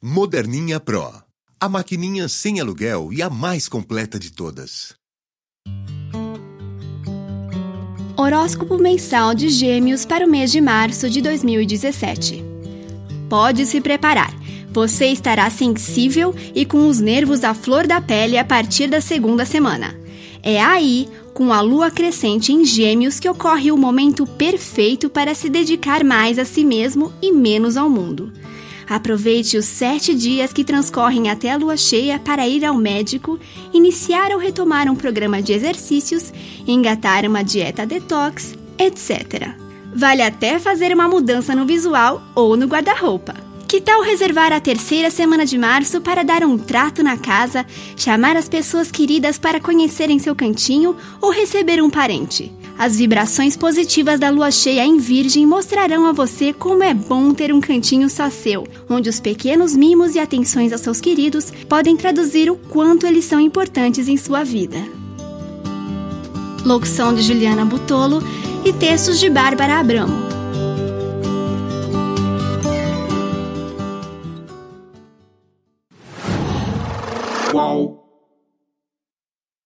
Moderninha Pro. A maquininha sem aluguel e a mais completa de todas. Horóscopo mensal de Gêmeos para o mês de março de 2017. Pode se preparar. Você estará sensível e com os nervos à flor da pele a partir da segunda semana. É aí, com a lua crescente em Gêmeos, que ocorre o momento perfeito para se dedicar mais a si mesmo e menos ao mundo. Aproveite os sete dias que transcorrem até a lua cheia para ir ao médico, iniciar ou retomar um programa de exercícios, engatar uma dieta detox, etc. Vale até fazer uma mudança no visual ou no guarda-roupa. Que tal reservar a terceira semana de março para dar um trato na casa, chamar as pessoas queridas para conhecerem seu cantinho ou receber um parente? As vibrações positivas da lua cheia em Virgem mostrarão a você como é bom ter um cantinho só seu, onde os pequenos mimos e atenções aos seus queridos podem traduzir o quanto eles são importantes em sua vida. Locução de Juliana Butolo e textos de Bárbara Abramo.